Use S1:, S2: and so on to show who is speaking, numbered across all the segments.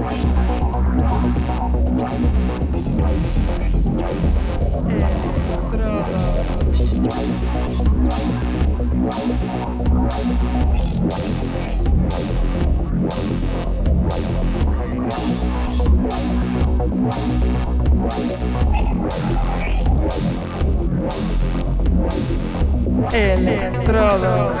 S1: Estrada. Electrodos.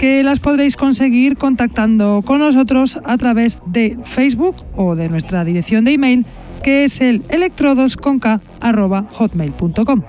S1: que las podréis conseguir contactando con nosotros a través de Facebook o de nuestra dirección de email que es el electrodosconk.hotmail.com.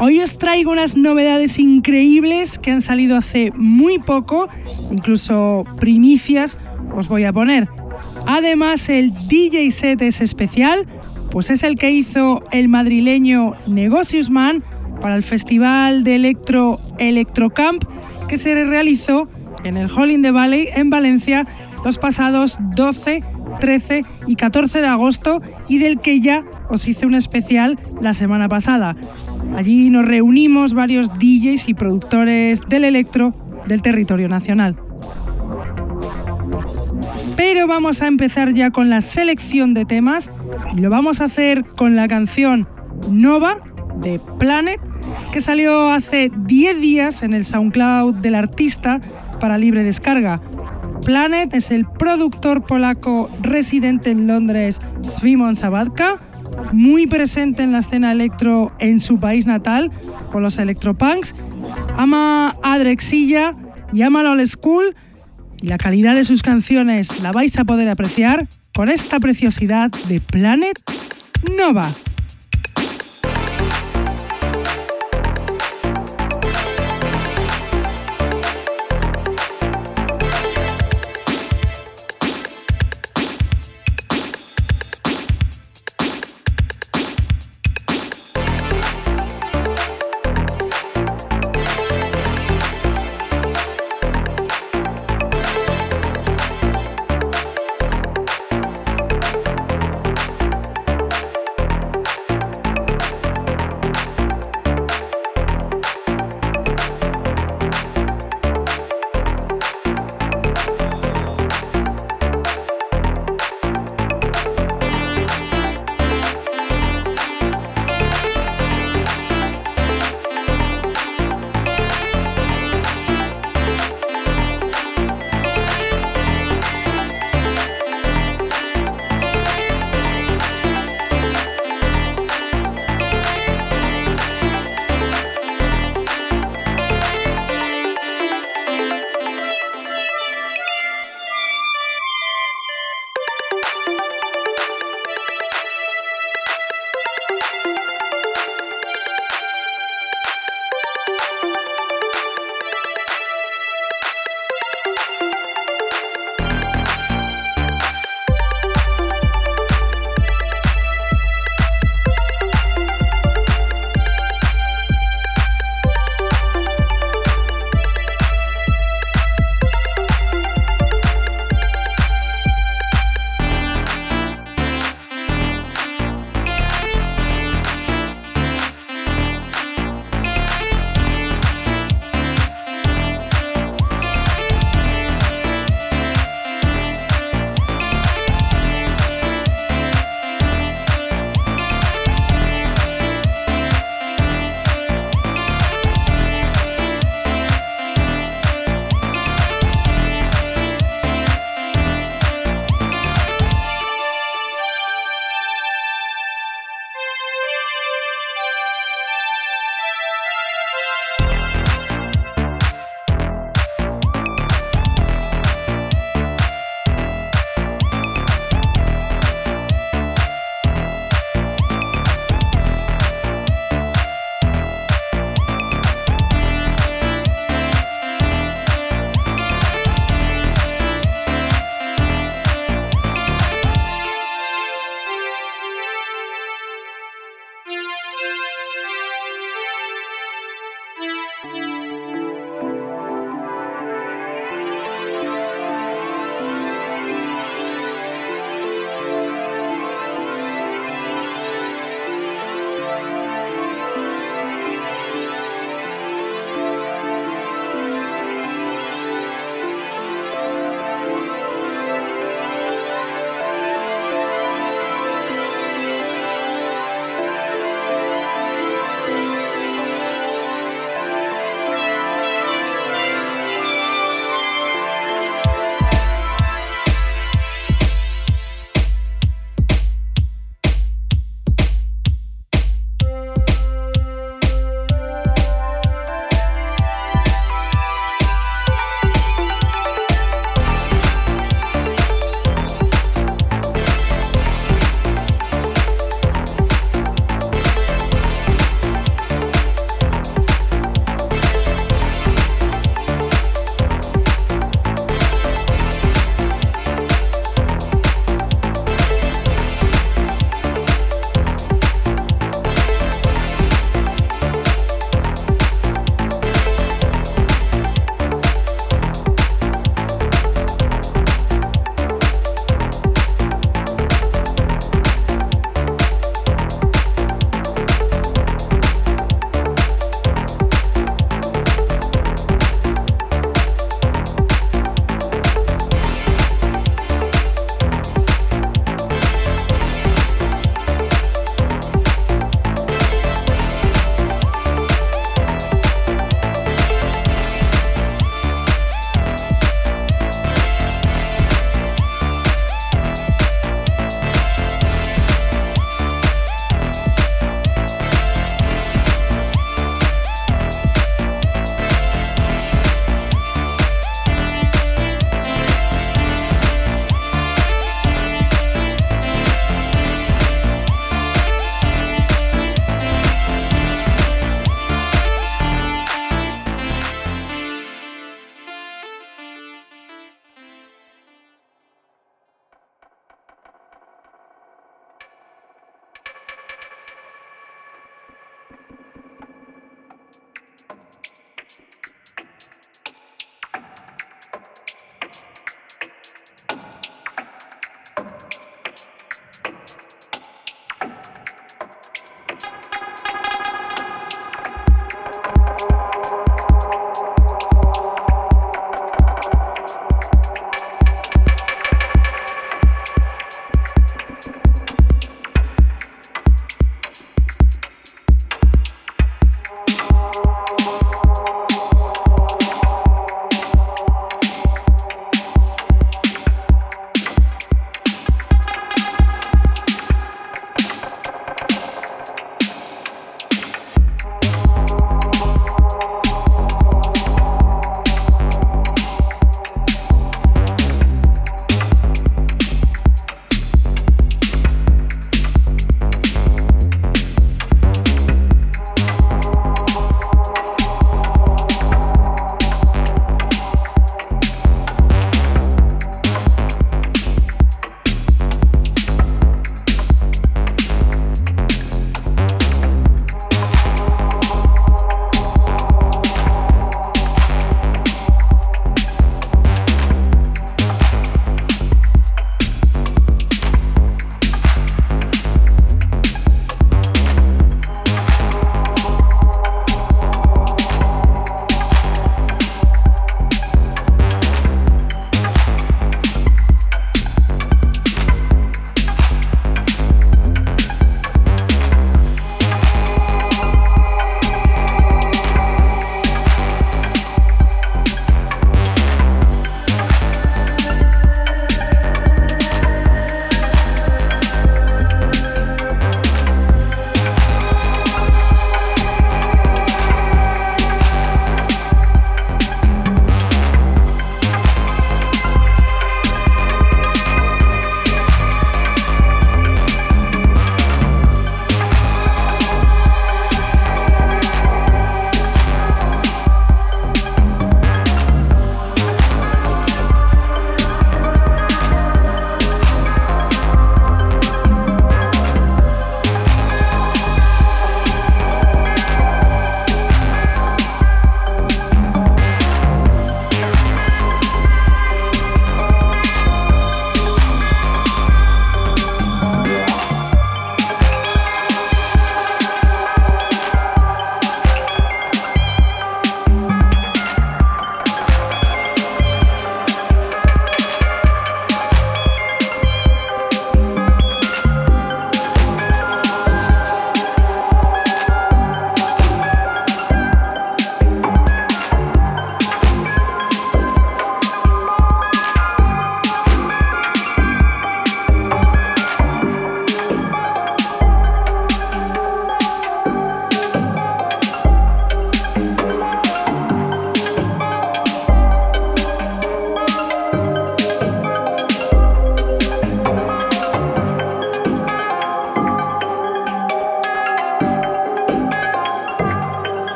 S1: Hoy os traigo unas novedades increíbles que han salido hace muy poco, incluso primicias os voy a poner. Además, el DJ set es especial, pues es el que hizo el madrileño Negocius Man para el Festival de Electro Electrocamp que se realizó en el Hall in the Valley en Valencia los pasados 12, 13 y 14 de agosto y del que ya os hice un especial la semana pasada. Allí nos reunimos varios DJs y productores del electro del territorio nacional. Pero vamos a empezar ya con la selección de temas lo vamos a hacer con la canción Nova de Planet que salió hace 10 días en el SoundCloud del artista para libre descarga. Planet es el productor polaco residente en Londres Svimon Sabatka, muy presente en la escena electro en su país natal con los electropunks, ama a Drexilla y ama la old school y la calidad de sus canciones la vais a poder apreciar con esta preciosidad de Planet Nova.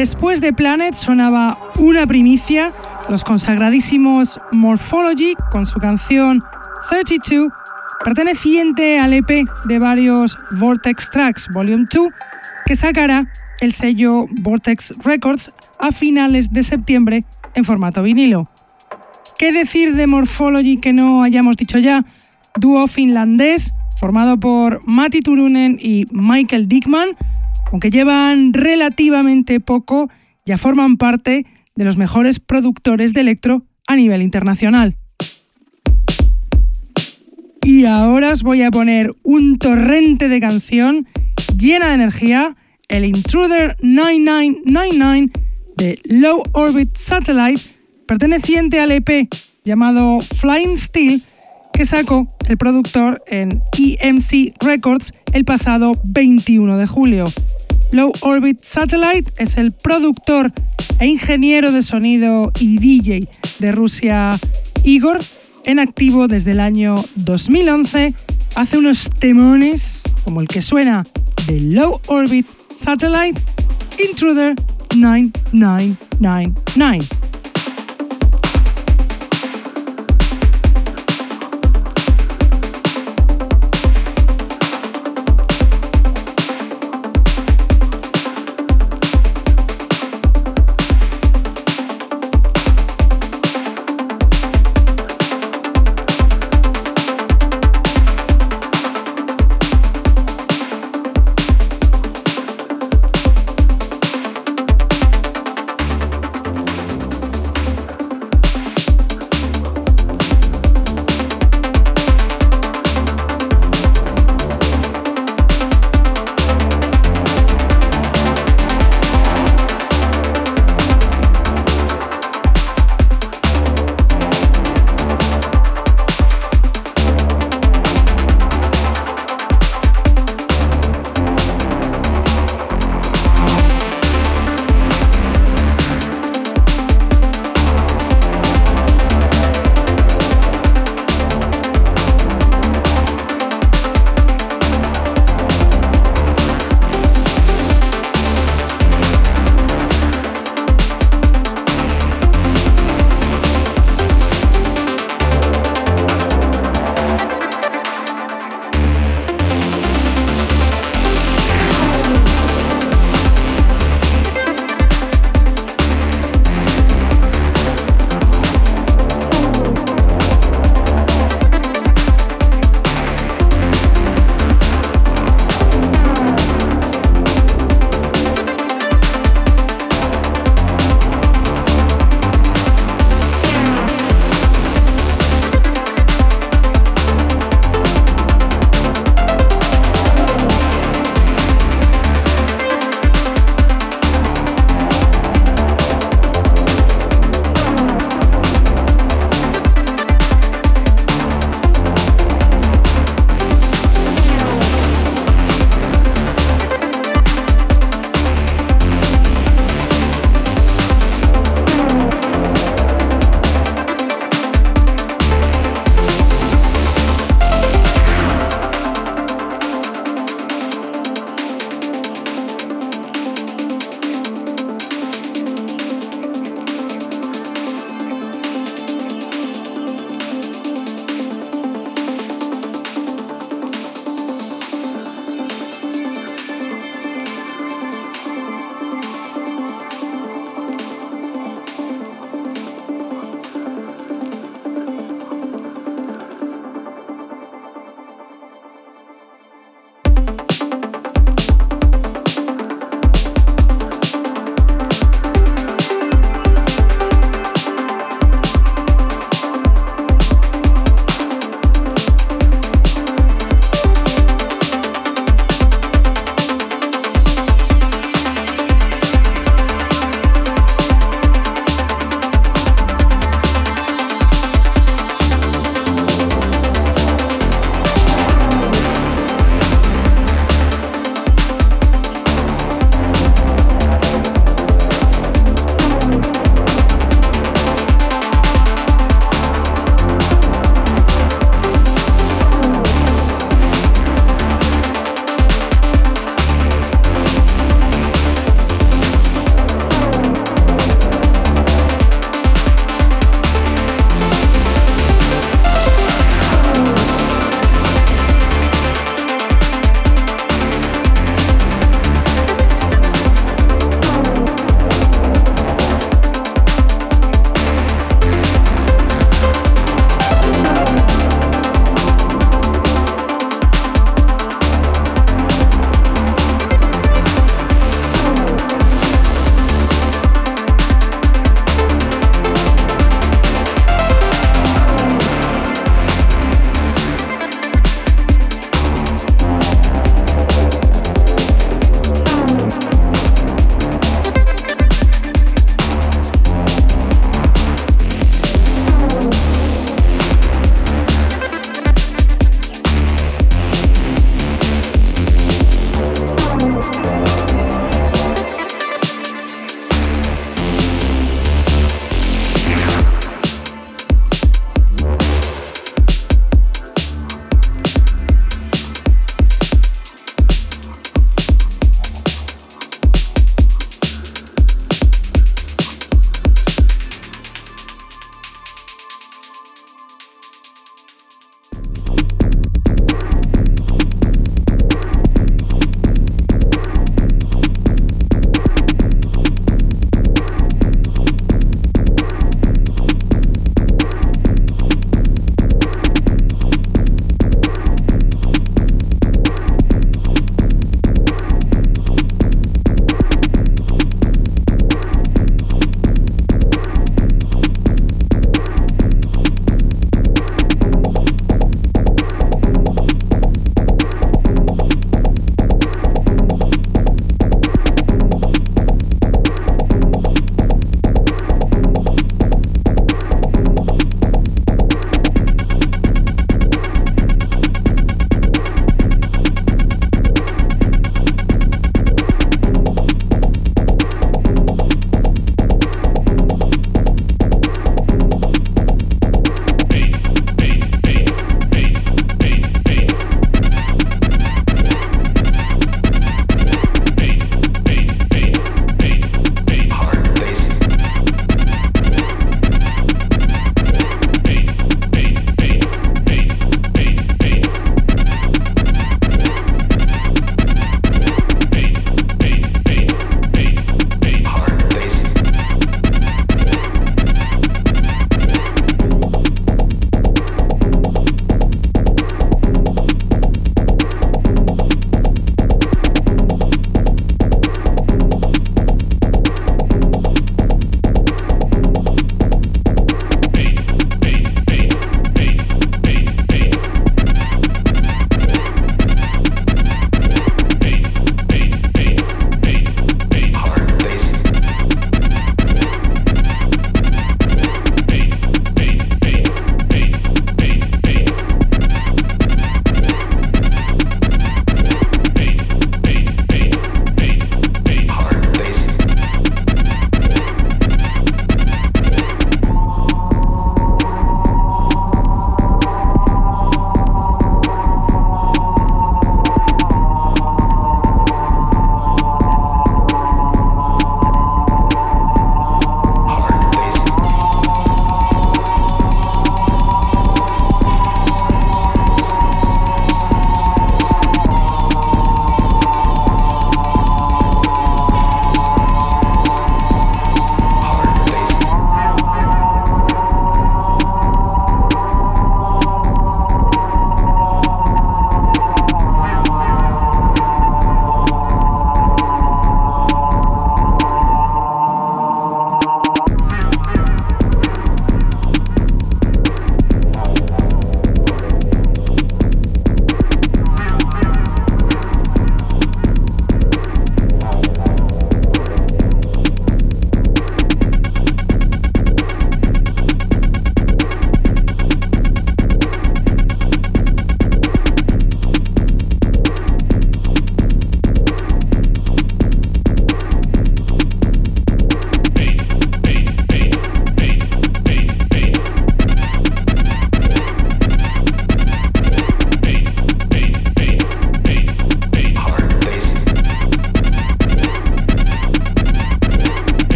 S1: Después de Planet sonaba una primicia, los consagradísimos Morphology con su canción 32, perteneciente al EP de varios Vortex Tracks Volume 2, que sacará el sello Vortex Records a finales de septiembre en formato vinilo. ¿Qué decir de Morphology que no hayamos dicho ya? Dúo finlandés formado por Matti Turunen y Michael Dickman, aunque llevan relativamente poco, ya forman parte de los mejores productores de electro a nivel internacional. Y ahora os voy a poner un torrente de canción llena de energía, el Intruder 9999 de Low Orbit Satellite, perteneciente al EP llamado Flying Steel, que sacó el productor en EMC Records el pasado 21 de julio. Low Orbit Satellite es el productor e ingeniero de sonido y DJ de Rusia Igor, en activo desde el año 2011, hace unos temones como el que suena de Low Orbit Satellite Intruder 9999.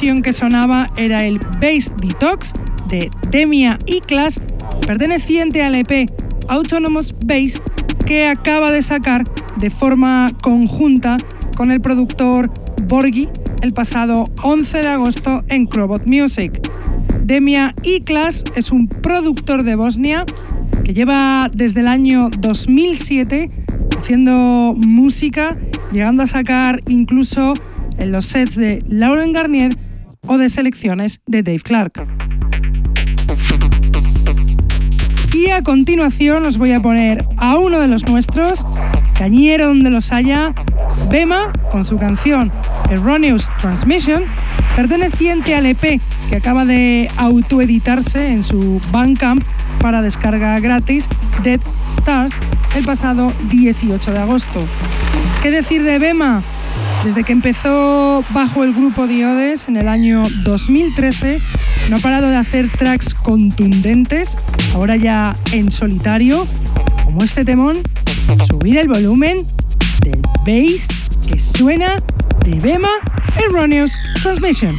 S1: Canción que sonaba era el Bass Detox de Demia y Class, perteneciente al EP Autonomous Bass que acaba de sacar de forma conjunta con el productor Borgi el pasado 11 de agosto en Crobot Music. Demia Iklas es un productor de Bosnia que lleva desde el año 2007 haciendo música, llegando a sacar incluso en los sets de Lauren Garnier o de selecciones de Dave Clark. Y a continuación os voy a poner a uno de los nuestros, cañero donde los haya, Bema, con su canción Erroneous Transmission, perteneciente al EP que acaba de autoeditarse en su Bandcamp para descarga gratis, Dead Stars, el pasado 18 de agosto. ¿Qué decir de Bema? Desde que empezó bajo el grupo Diodes en el año 2013, no ha parado de hacer tracks contundentes, ahora ya en solitario, como este temón, subir el volumen del bass que suena de Bema Erroneous Transmission.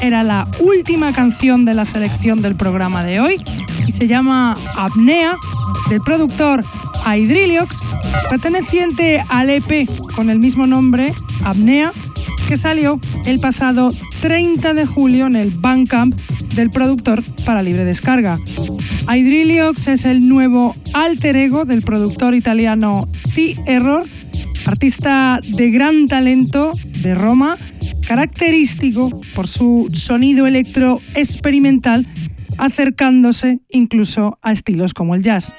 S1: Era la última canción de la selección del programa de hoy y se llama Apnea del productor Hydriliox, perteneciente al EP con el mismo nombre, Apnea, que salió el pasado 30 de julio en el Bandcamp del productor para libre descarga. Hydriliox es el nuevo alter ego del productor italiano T-Error, artista de gran talento de Roma, característico por su sonido electro experimental, acercándose incluso a estilos como el jazz.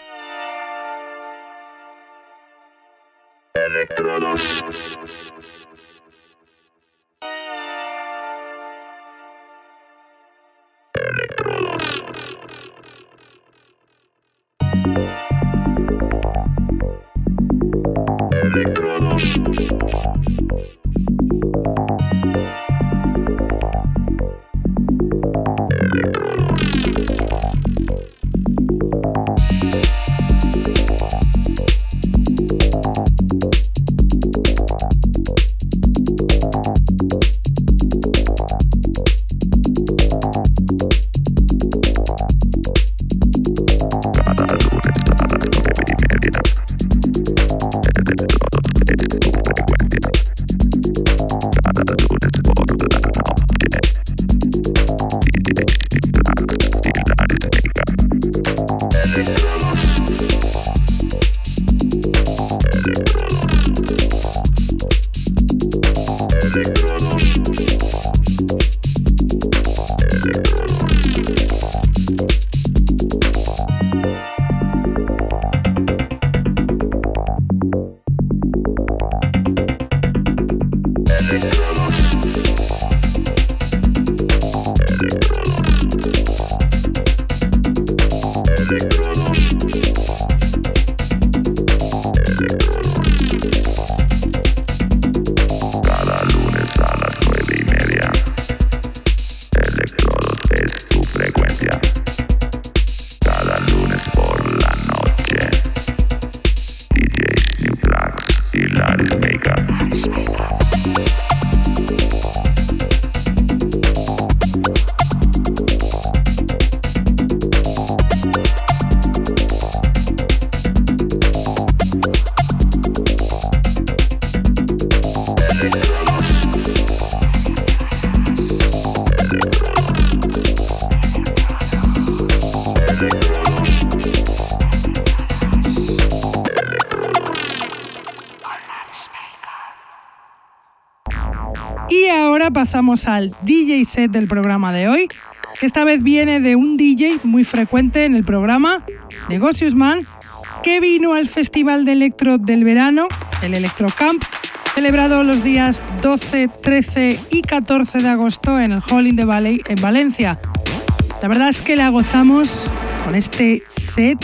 S1: Al DJ set del programa de hoy, que esta vez viene de un DJ muy frecuente en el programa, Negocios Man, que vino al Festival de Electro del verano, el Electrocamp, celebrado los días 12, 13 y 14 de agosto en el Hall in the Valley en Valencia. La verdad es que la gozamos con este set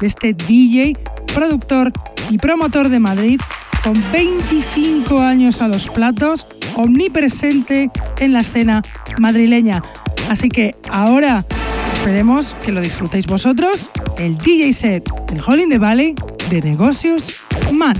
S1: de este DJ, productor y promotor de Madrid, con 25 años a los platos, omnipresente en la escena madrileña. Así que ahora esperemos que lo disfrutéis vosotros, el DJ set del Hall in the Valley de Negocios Man.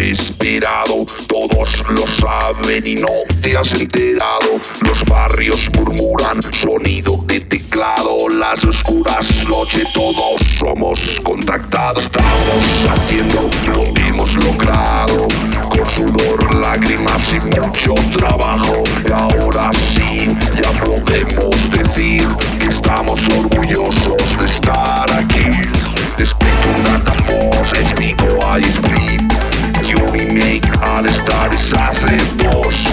S2: Esperado, todos lo saben y no te has enterado. Los barrios murmuran, sonido de teclado, las oscuras noches todos somos contactados. Estamos haciendo lo hemos logrado, con sudor, lágrimas y mucho trabajo. Y ahora sí, ya podemos decir que estamos orgullosos de estar aquí. Despierto una es mi Split remake al estar hace dos Proto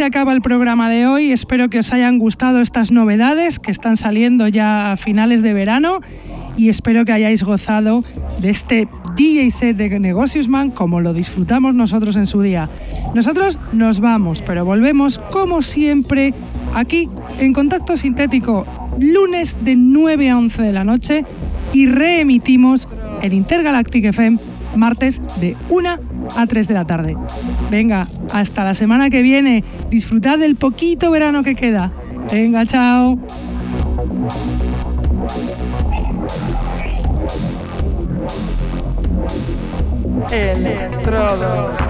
S1: se acaba el programa de hoy. Espero que os hayan gustado estas novedades que están saliendo ya a finales de verano y espero que hayáis gozado de este DJ set de Negociusman como lo disfrutamos nosotros en su día. Nosotros nos vamos, pero volvemos como siempre aquí en Contacto Sintético, lunes de 9 a 11 de la noche y reemitimos en Intergalactic FM martes de 1 a 3 de la tarde. Venga, hasta la semana que viene. Disfrutad del poquito verano que queda. Venga, chao.
S3: Thank